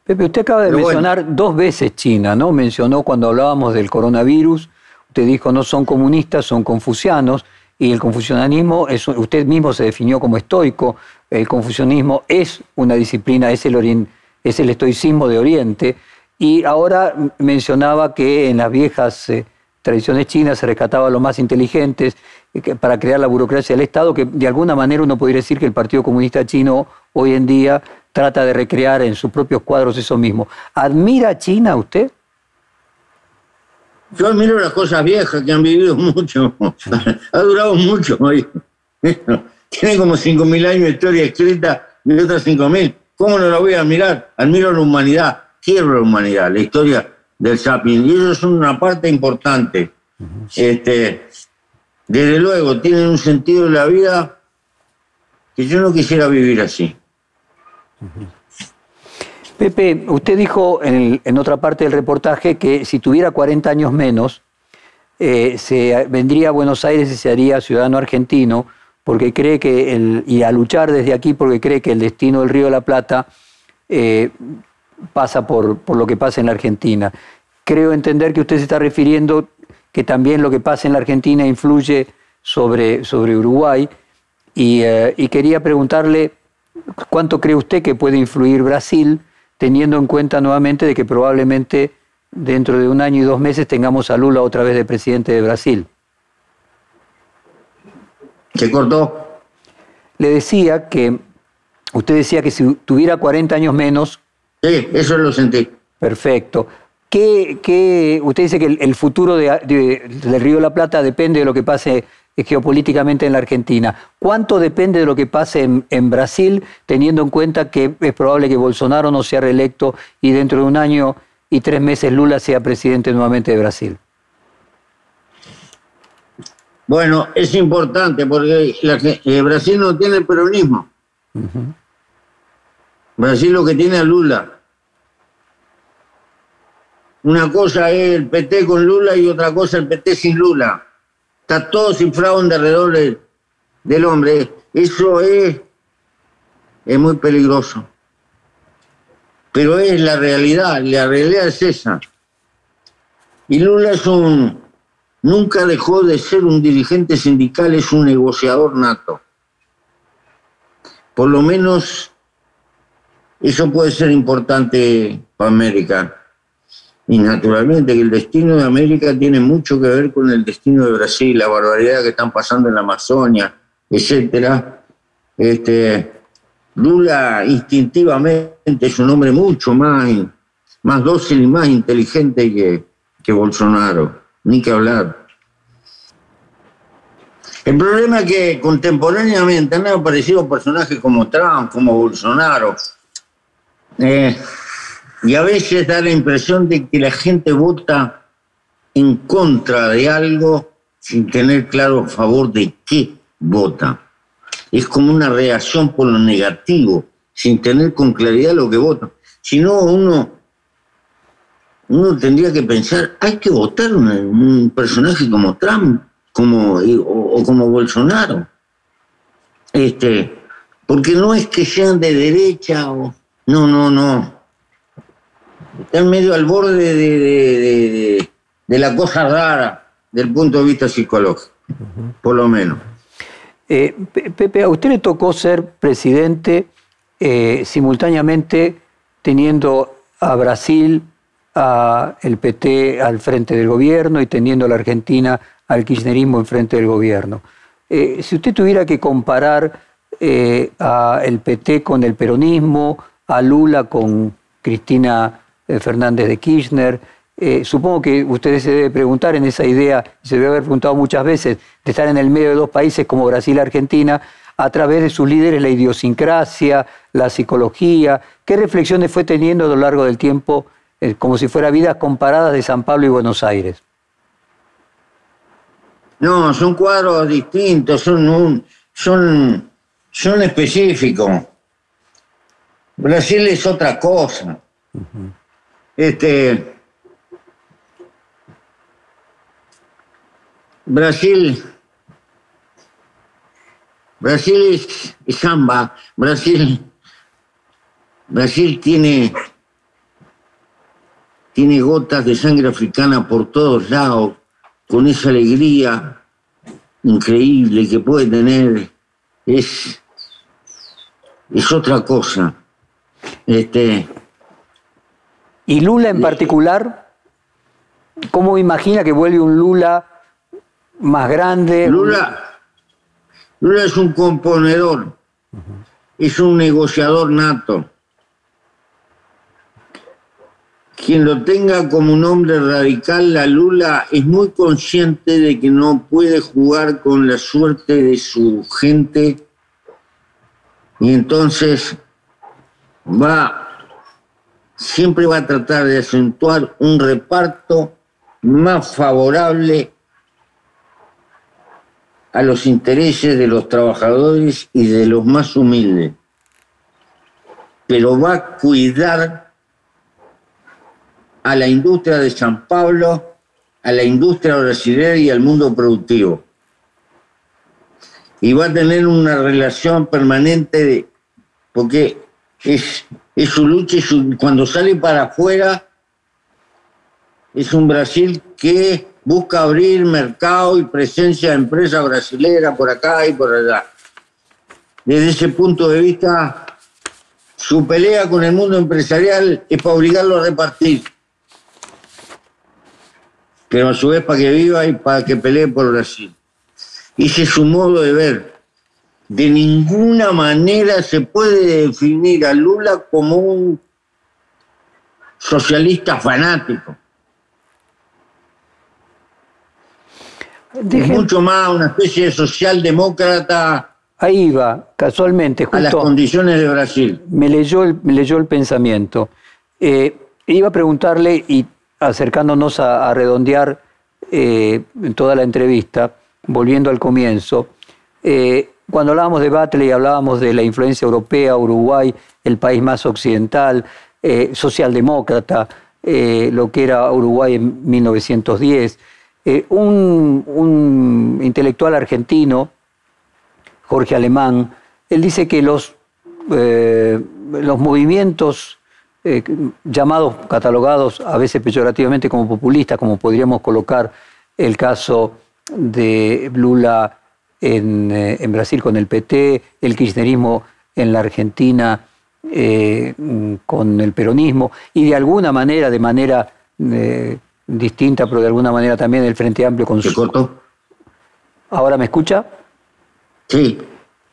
Pepe, usted acaba de mencionar dos veces China, ¿no? Mencionó cuando hablábamos del coronavirus Usted dijo, no son comunistas, son confucianos, y el confucianismo, es, usted mismo se definió como estoico, el confucianismo es una disciplina, es el, es el estoicismo de Oriente, y ahora mencionaba que en las viejas eh, tradiciones chinas se rescataba a los más inteligentes para crear la burocracia del Estado, que de alguna manera uno podría decir que el Partido Comunista Chino hoy en día trata de recrear en sus propios cuadros eso mismo. ¿Admira China usted? Yo admiro las cosas viejas que han vivido mucho. ha durado mucho. Tiene como 5.000 años de historia escrita y otras 5.000. ¿Cómo no la voy a admirar? Admiro la humanidad. de la humanidad, la historia del Sapiens. Y ellos son una parte importante. este, desde luego, tienen un sentido de la vida que yo no quisiera vivir así. Pepe, usted dijo en, otra parte del reportaje que si tuviera 40 años menos, eh, se vendría a Buenos Aires y se haría ciudadano argentino, porque cree que y a luchar desde aquí porque cree que el destino del Río de la Plata eh, pasa por, por, lo que pasa en la Argentina. Creo entender que usted se está refiriendo que también lo que pasa en la Argentina influye sobre, sobre Uruguay y, eh, y quería preguntarle cuánto cree usted que puede influir Brasil teniendo en cuenta nuevamente de que probablemente dentro de un año y dos meses tengamos a Lula otra vez de presidente de Brasil. ¿Se cortó? Le decía que, usted decía que si tuviera 40 años menos... Sí, eso lo sentí. Perfecto. ¿Qué, qué, usted dice que el, el futuro de, de, del Río de la Plata depende de lo que pase geopolíticamente en la Argentina. ¿Cuánto depende de lo que pase en, en, Brasil, teniendo en cuenta que es probable que Bolsonaro no sea reelecto y dentro de un año y tres meses Lula sea presidente nuevamente de Brasil? Bueno, es importante porque la, eh, Brasil no tiene peronismo. Uh -huh. Brasil lo que tiene a Lula. Una cosa es el PT con Lula y otra cosa el PT sin Lula. Está todo cifrado en alrededor de, del hombre. Eso es, es muy peligroso. Pero es la realidad, la realidad es esa. Y Lula nunca dejó de ser un dirigente sindical, es un negociador nato. Por lo menos eso puede ser importante para América. Y naturalmente que el destino de América tiene mucho que ver con el destino de Brasil, la barbaridad que están pasando en la Amazonia, etcétera. Este, Lula instintivamente es un hombre mucho más, más dócil y más inteligente que, que Bolsonaro, ni que hablar. El problema es que contemporáneamente han aparecido personajes como Trump, como Bolsonaro, eh, y a veces da la impresión de que la gente vota en contra de algo sin tener claro a favor de qué vota. Es como una reacción por lo negativo, sin tener con claridad lo que vota. Si no, uno, uno tendría que pensar, hay que votar un, un personaje como Trump como, o, o, como Bolsonaro. Este, porque no es que sean de derecha o... No, no, no están medio al borde de, de, de, de, la cosa rara del punto de vista psicológico, uh -huh. por lo menos. Eh, Pepe, a usted le tocó ser presidente eh, simultáneamente teniendo a Brasil, a el PT al frente del gobierno y teniendo a la Argentina al kirchnerismo en frente del gobierno. Eh, si usted tuviera que comparar a el PT con el peronismo, a Lula con Cristina Fernández de Kirchner. Eh, supongo que ustedes se debe preguntar en esa idea, se debe haber preguntado muchas veces, de estar en el medio de dos países como Brasil y Argentina, a través de sus líderes la idiosincrasia, la psicología. ¿Qué reflexiones fue teniendo a lo largo del tiempo, eh, como si fuera vidas comparadas de San Pablo y Buenos Aires? No, son cuadros distintos, son, un, son, son específicos. Brasil es otra cosa. Uh -huh. Este, Brasil, Brasil es, es samba, Brasil, Brasil tiene, tiene gotas de sangre africana por todos lados, con esa alegría increíble que puede tener, es, es otra cosa. Este, ¿Y Lula en particular? ¿Cómo imagina que vuelve un Lula más grande? Lula, Lula es un componedor, uh -huh. es un negociador nato. Quien lo tenga como un hombre radical, la Lula es muy consciente de que no puede jugar con la suerte de su gente y entonces va siempre va a tratar de acentuar un reparto más favorable a los intereses de los trabajadores y de los más humildes, pero va a cuidar a la industria de San Pablo, a la industria brasileña y al mundo productivo. Y va a tener una relación permanente porque es, es su lucha y cuando sale para afuera es un Brasil que busca abrir mercado y presencia de empresas brasileñas por acá y por allá. Desde ese punto de vista, su pelea con el mundo empresarial es para obligarlo a repartir, pero a su vez para que viva y para que pelee por Brasil. Ese es su modo de ver. De ninguna manera se puede definir a Lula como un socialista fanático. mucho más una especie de socialdemócrata. Ahí va, casualmente, a las condiciones de Brasil. Me leyó el, me leyó el pensamiento. Eh, iba a preguntarle, y acercándonos a, redondear eh, toda la entrevista, volviendo al comienzo, eh, cuando hablábamos de Batley, hablábamos de la influencia europea, Uruguay, el país más occidental, socialdemócrata, lo que era Uruguay en 1910. Eh, un, intelectual argentino, Jorge Alemán, él dice que los, eh, los movimientos eh, llamados, catalogados a veces peyorativamente como populistas, como podríamos colocar el caso de Lula en, en Brasil con el PT, el kirchnerismo en la Argentina con el peronismo, y de alguna manera, de manera distinta, pero de alguna manera también el Frente Amplio con su... cortó? ¿Ahora me escucha? Sí,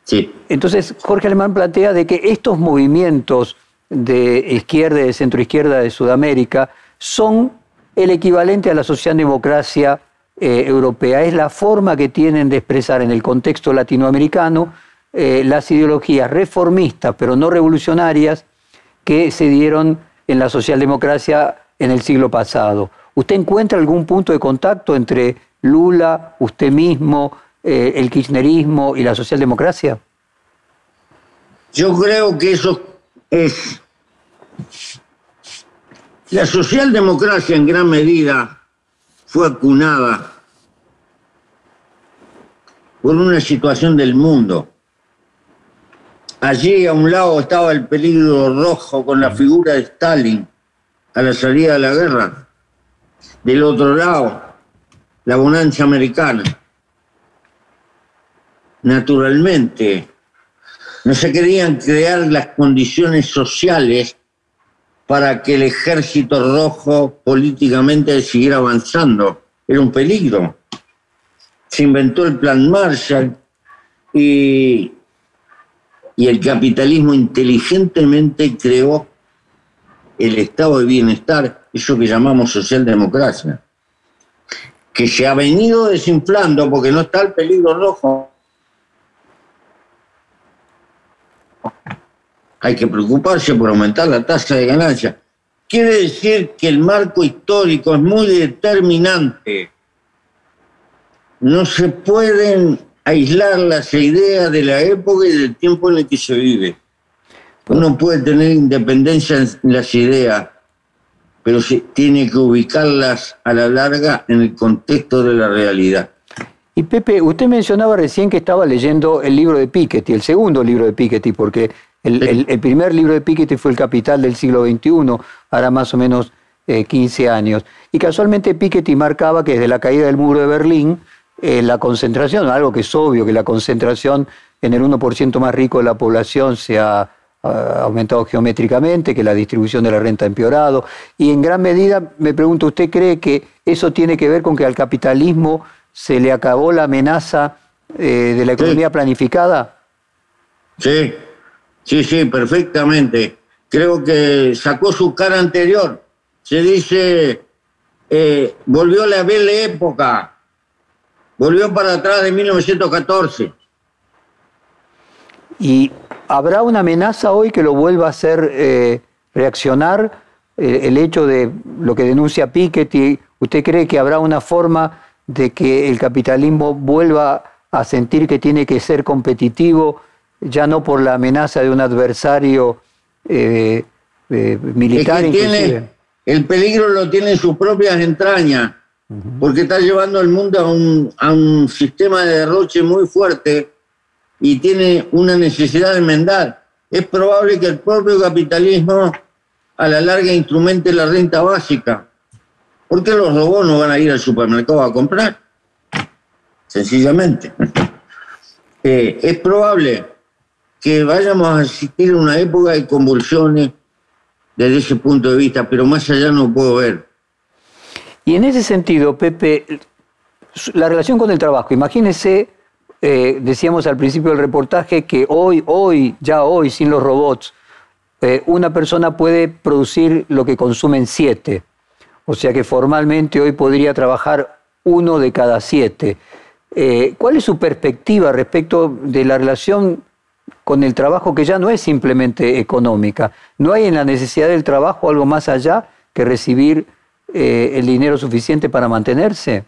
sí. Entonces, Jorge Alemán plantea de que estos movimientos de izquierda y de centroizquierda de Sudamérica son el equivalente a la socialdemocracia eh, europea. Es la forma que tienen de expresar en el contexto latinoamericano eh, las ideologías reformistas, pero no revolucionarias, que se dieron en la socialdemocracia en el siglo pasado. ¿Usted encuentra algún punto de contacto entre Lula, usted mismo, eh, el kirchnerismo y la socialdemocracia? Yo creo que eso es... La socialdemocracia en gran medida fue acunada por una situación del mundo. Allí a un lado estaba el peligro rojo con la figura de Stalin a la salida de la guerra del otro lado, la bonanza americana. Naturalmente, no se querían crear las condiciones sociales para que el ejército rojo políticamente siguiera avanzando. Era un peligro. Se inventó el plan Marshall y, y el capitalismo inteligentemente creó el estado de bienestar, eso que llamamos socialdemocracia, que se ha venido desinflando porque no está el peligro rojo. Hay que preocuparse por aumentar la tasa de ganancia. Quiere decir que el marco histórico es muy determinante. No se pueden aislar las ideas de la época y del tiempo en el que se vive. Uno puede tener independencia en las ideas, pero se tiene que ubicarlas a la larga en el contexto de la realidad. Y Pepe, usted mencionaba recién que estaba leyendo el libro de Piketty, el segundo libro de Piketty, porque el, primer libro de Piketty fue El Capital del siglo XXI, hará más o menos 15 eh, años. Y casualmente Piketty marcaba que desde la caída del muro de Berlín, eh, la concentración, algo que es obvio, que la concentración en el 1% más rico de la población se ha ha aumentado geométricamente, que la distribución de la renta ha empeorado. Y en gran medida, me pregunto, ¿usted cree que eso tiene que ver con que al capitalismo se le acabó la amenaza eh, de la economía planificada? Sí, sí, sí, perfectamente. Creo que sacó su cara anterior. Se dice, eh, volvió la bella época, volvió para atrás de 1914. Y ¿Habrá una amenaza hoy que lo vuelva a hacer eh, reaccionar eh, el hecho de lo que denuncia Piketty, ¿usted cree que habrá una forma de que el capitalismo vuelva a sentir que tiene que ser competitivo, ya no por la amenaza de un adversario eh, eh, militar? el peligro lo tiene en sus propias entrañas, porque está llevando al mundo a un, a un sistema de derroche muy fuerte y tiene una necesidad de enmendar. Es probable que el propio capitalismo a la larga instrumente la renta básica. ¿Por qué los robots no van a ir al supermercado a comprar? Sencillamente. Eh, es probable que vayamos a asistir a una época de convulsiones desde ese punto de vista, pero más allá no puedo ver. Y en ese sentido, Pepe, la relación con el trabajo, imagínese, eh, decíamos al principio del reportaje que hoy, hoy, ya hoy, sin los robots, eh, una persona puede producir lo que consumen siete. O sea que formalmente hoy podría trabajar uno de cada siete. Eh, ¿Cuál es su perspectiva respecto de la relación con el trabajo que ya no es simplemente económica? ¿No hay en la necesidad del trabajo algo más allá que recibir eh, el dinero suficiente para mantenerse?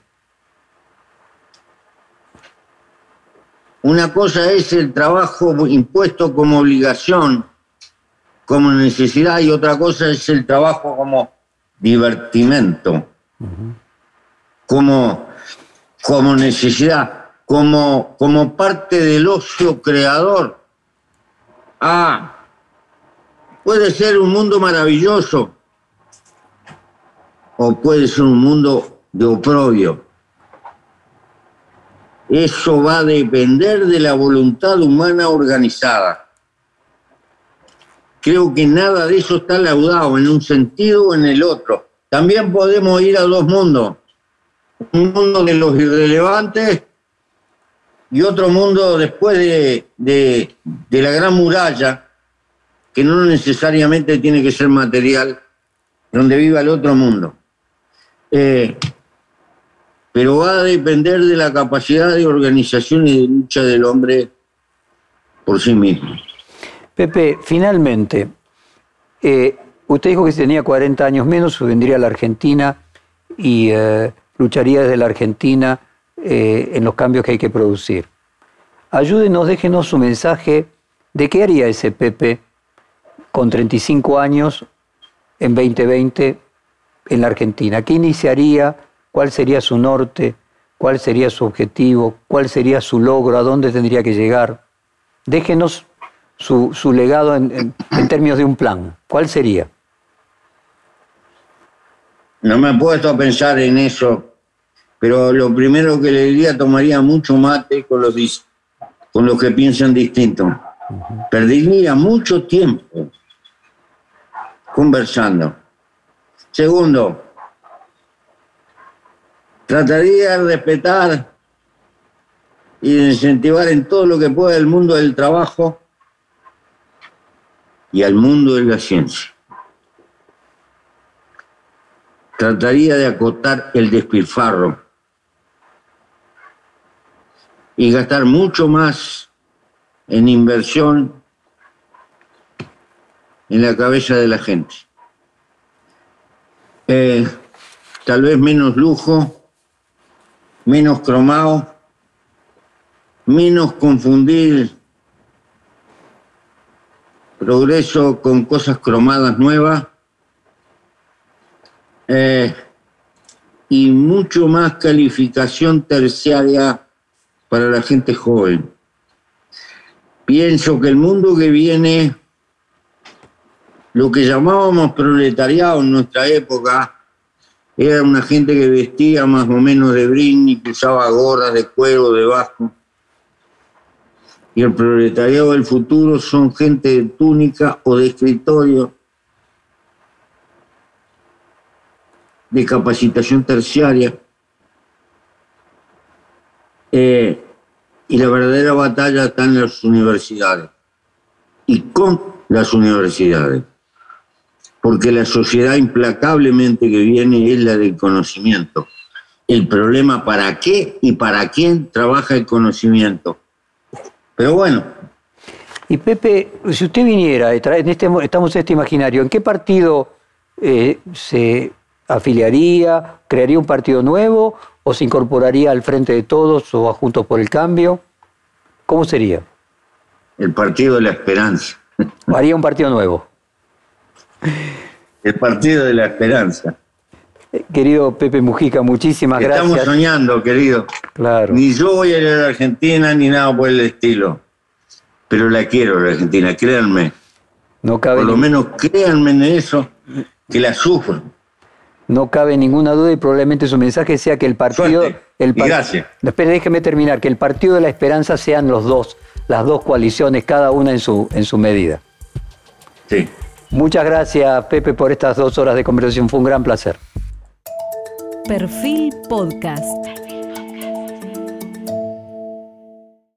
Una cosa es el trabajo impuesto como obligación como necesidad y otra cosa es el trabajo como divertimento, como, como necesidad, como, como parte del ocio creador. Ah, puede ser un mundo maravilloso o puede ser un mundo de oprobio. Eso va a depender de la voluntad humana organizada. Creo que nada de eso está laudado en un sentido o en el otro. También podemos ir a dos mundos. Un mundo de los irrelevantes y otro mundo después de, la gran muralla, que no necesariamente tiene que ser material, donde viva el otro mundo. Eh, pero va a depender de la capacidad de organización y de lucha del hombre por sí mismo. Pepe, finalmente, eh, usted dijo que si tenía 40 años menos, vendría a la Argentina y eh, lucharía desde la Argentina eh, en los cambios que hay que producir. Ayúdenos, déjenos su mensaje de qué haría ese Pepe con 35 años en 2020 en la Argentina. ¿Qué iniciaría? ¿Cuál sería su norte? ¿Cuál sería su objetivo? ¿Cuál sería su logro? ¿A dónde tendría que llegar? Déjenos su, legado en, términos de un plan? ¿Cuál sería? No me he puesto a pensar en eso, pero lo primero que le diría, tomaría mucho mate con los, con los que piensan distinto. Perdería mucho tiempo conversando. Segundo, trataría de respetar y de incentivar en todo lo que pueda el mundo del trabajo y al mundo de la ciencia. Trataría de acotar el despilfarro y gastar mucho más en inversión en la cabeza de la gente. Eh, tal vez menos lujo, menos cromado, menos confundir progreso con cosas cromadas nuevas eh, y mucho más calificación terciaria para la gente joven. Pienso que el mundo que viene, lo que llamábamos proletariado en nuestra época, era una gente que vestía más o menos de brini, que usaba gorras de cuero debajo y el proletariado del futuro son gente de túnica o de escritorio, de capacitación terciaria. Eh, y la verdadera batalla está en las universidades y con las universidades, porque la sociedad implacablemente que viene es la del conocimiento. El problema para qué y para quién trabaja el conocimiento pero bueno. Y Pepe, si usted viniera, en este, estamos en este imaginario, ¿en qué partido eh, se afiliaría, crearía un partido nuevo o se incorporaría al Frente de Todos o a Juntos por el Cambio? ¿Cómo sería? El Partido de la Esperanza. Haría un partido nuevo. El Partido de la Esperanza. Querido Pepe Mujica, muchísimas Estamos gracias. soñando, querido. Claro. Ni yo voy a ir a la Argentina ni nada por el estilo. Pero la quiero, la Argentina, créanme. No cabe, Por lo ni- menos créanme en eso, que la sufro. No cabe ninguna duda y probablemente su mensaje sea que el partido... Suerte. El Y par- gracias. Espere, déjeme terminar. Que el Partido de la Esperanza sean los dos, las dos coaliciones, cada una en su, en su medida. Sí. Muchas gracias, Pepe, por estas dos horas de conversación. Fue un gran placer. Perfil Podcast.